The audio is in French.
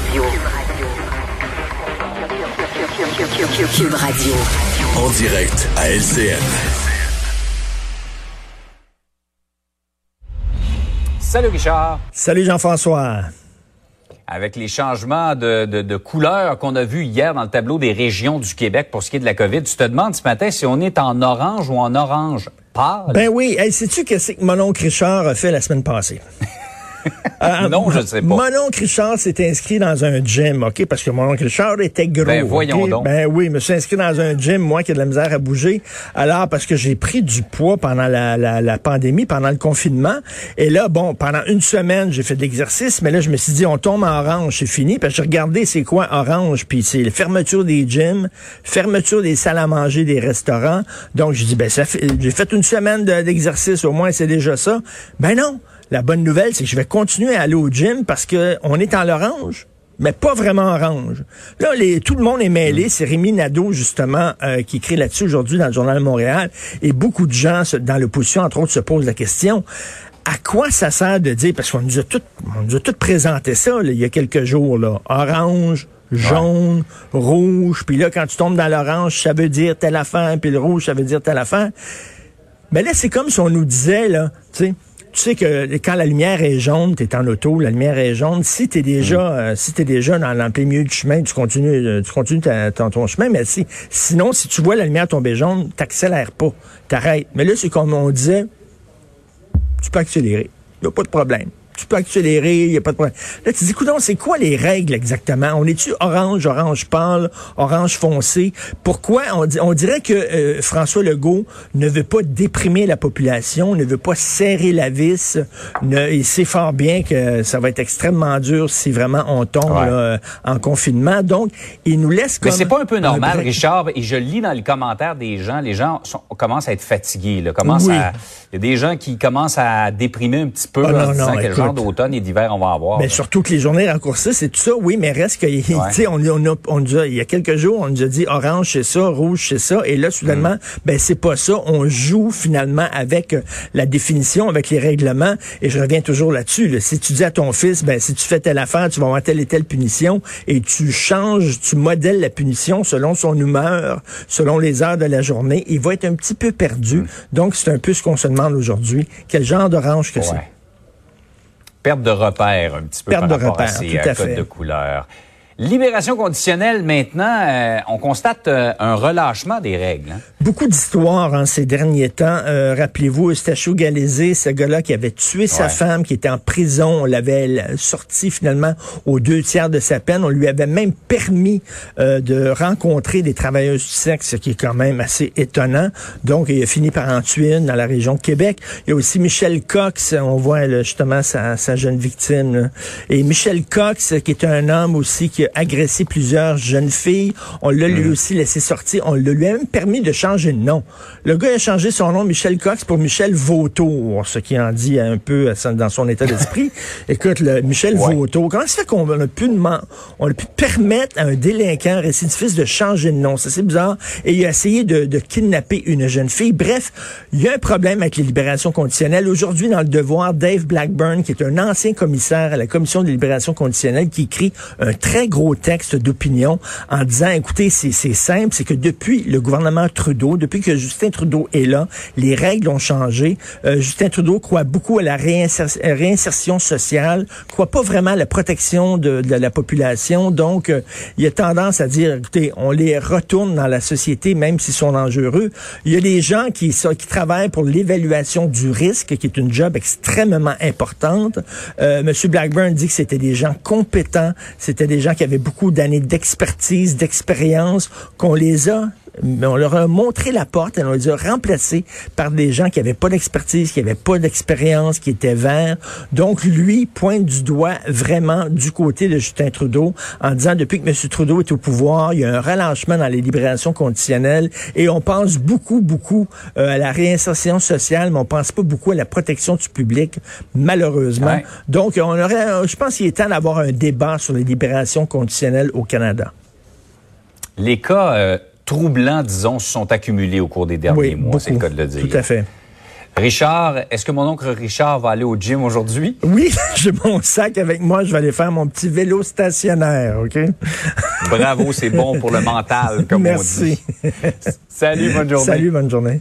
Radio. Cube Radio. En direct à LCN. Salut Richard. Salut Jean-François. Avec les changements de, de, de couleur qu'on a vus hier dans le tableau des régions du Québec pour ce qui est de la COVID, tu te demandes ce matin si on est en orange ou en orange pâle? Ben oui. Hey, sais-tu qu'est-ce que mon oncle Richard a fait la semaine passée? Euh, non, je ne sais pas. Mon oncle Richard s'est inscrit dans un gym, OK? Parce que mon oncle Richard était gros. Ben, voyons donc. Ben oui, je me suis inscrit dans un gym, moi, qui a de la misère à bouger. Alors, parce que j'ai pris du poids pendant la, la, la, pandémie, pendant le confinement. Et là, bon, pendant une semaine, j'ai fait de l'exercice, mais là, je me suis dit, on tombe en orange, c'est fini. Parce que j'ai regardé c'est quoi orange, puis c'est la fermeture des gyms, fermeture des salles à manger, des restaurants. Donc, j'ai dit, ben, ça fait, j'ai fait une semaine de- d'exercice, au moins, c'est déjà ça. Ben non! La bonne nouvelle, c'est que je vais continuer à aller au gym parce que on est en l'orange mais pas vraiment orange. Là, les, tout le monde est mêlé. C'est Rémi Nadeau, justement, euh, qui écrit là-dessus aujourd'hui dans le Journal de Montréal. Et beaucoup de gens se- dans l'opposition, entre autres, se posent la question. À quoi ça sert de dire, parce qu'on nous a tout, on nous a tout présenté ça, là, il y a quelques jours, là. Orange, jaune, rouge, puis là, quand tu tombes dans l'orange, ça veut dire telle affaire, puis le rouge, ça veut dire telle affaire. Mais là, c'est comme si on nous disait, là, tu sais, tu sais que quand la lumière est jaune, tu es en auto, la lumière est jaune. Si tu es déjà, euh, si t'es déjà dans, dans le milieu du chemin, tu continues, euh, tu continues ta- ton, ton chemin. Mais si, sinon, si tu vois la lumière tomber jaune, t'accélères pas, t'arrêtes. Mais là, c'est comme on disait, tu peux accélérer. Il a pas de problème. Tu peux accélérer, il n'y a pas de problème. Là, tu dis, écoute, c'est quoi les règles exactement? On est-tu orange, orange pâle, orange foncé? Pourquoi? On, di- on dirait que euh, François Legault ne veut pas déprimer la population, ne veut pas serrer la vis. Ne, il sait fort bien que ça va être extrêmement dur si vraiment on tombe Ouais. là, en confinement. Donc, il nous laisse comme... Mais c'est pas un peu normal. Richard, et je lis dans les commentaires des gens, les gens sont- commencent à être fatigués. Là, commencent Oui. à, il y a des gens qui commencent à déprimer un petit peu Ah, là, non, non, écoute. D'automne et d'hiver on va avoir. Mais. Ben, surtout que les journées raccourcies, c'est tout ça, oui, mais reste que, tu sais, on, on, a, on nous a- il y a quelques jours, on nous a dit orange, c'est ça, rouge, c'est ça, et là, soudainement, ben, c'est pas ça. On joue finalement avec euh, la définition, avec les règlements, et je reviens toujours là-dessus. là. Si tu dis à ton fils, ben, si tu fais telle affaire, tu vas avoir telle et telle punition, et tu changes, tu modèles la punition selon son humeur, selon les heures de la journée, il va être un petit peu perdu. Donc, c'est un peu ce qu'on se demande aujourd'hui. Quel genre d'orange que c'est? Perte de repère un petit peu Perte par de rapport à repère, ces euh, à codes fait. de couleur. Libération conditionnelle, maintenant, euh, on constate euh, un relâchement des règles. hein. Beaucoup d'histoires en ces derniers temps. Euh, Rappelez-vous, Eustachio Galizé, ce gars-là qui avait tué sa femme, qui était en prison. On l'avait sorti finalement aux deux tiers de sa peine. On lui avait même permis euh, de rencontrer des travailleuses du sexe, ce qui est quand même assez étonnant. Donc, il a fini par en tuer une dans la région de Québec. Il y a aussi Michel Cox, on voit là, justement sa, sa jeune victime. là. Et Michel Cox, qui est un homme aussi qui a agressé plusieurs jeunes filles. On l'a lui aussi laissé sortir. On l'a lui a même permis de changer de nom. Le gars a changé son nom Michel Cox pour Michel Vautour, ce qui en dit un peu son- dans son état d'esprit. Écoute, le Michel Ouais. Vautour, comment ça fait qu'on a pu on a pu permettre à un délinquant récidiviste de changer de nom? C'est assez bizarre. Et il a essayé de, de kidnapper une jeune fille. Bref, il y a un problème avec les libérations conditionnelles. Aujourd'hui, dans le devoir, Dave Blackburn, qui est un ancien commissaire à la commission des libérations conditionnelles, qui écrit un très gros texte d'opinion en disant, écoutez, c'est simple, c'est que depuis le gouvernement Trudeau, depuis que Justin Trudeau est là, les règles ont changé. Euh, Justin Trudeau croit beaucoup à la réinser- réinsertion sociale, croit pas vraiment à la protection de, de la population. Donc, euh, il a tendance à dire, écoutez, on les retourne dans la société, même s'ils sont dangereux. Il y a des gens qui, sont- qui travaillent pour l'évaluation du risque, qui est une job extrêmement importante. Euh, Monsieur Blackburn dit que c'était des gens compétents, c'était des gens qui avaient beaucoup d'années d'expertise, d'expérience, qu'on les a mais on leur a montré la porte et on les a remplacés par des gens qui n'avaient pas d'expertise, qui n'avaient pas d'expérience, qui étaient verts. Donc, lui pointe du doigt vraiment du côté de Justin Trudeau en disant depuis que M. Trudeau est au pouvoir, il y a un relâchement dans les libérations conditionnelles et on pense beaucoup, beaucoup euh, à la réinsertion sociale, mais on pense pas beaucoup à la protection du public, malheureusement. Ouais. Donc, on aurait, euh, je pense qu'il est temps d'avoir un débat sur les libérations conditionnelles au Canada. Les cas euh, troublants, disons, se sont accumulés au cours des derniers Oui, mois, c'est le cas de le dire. Tout à fait. Richard, est-ce que mon oncle Richard va aller au gym aujourd'hui? Oui, j'ai mon sac avec moi. Je vais aller faire mon petit vélo stationnaire, OK? Bravo, c'est bon pour le mental, comme Merci. on dit. Salut, bonne journée. Salut, bonne journée.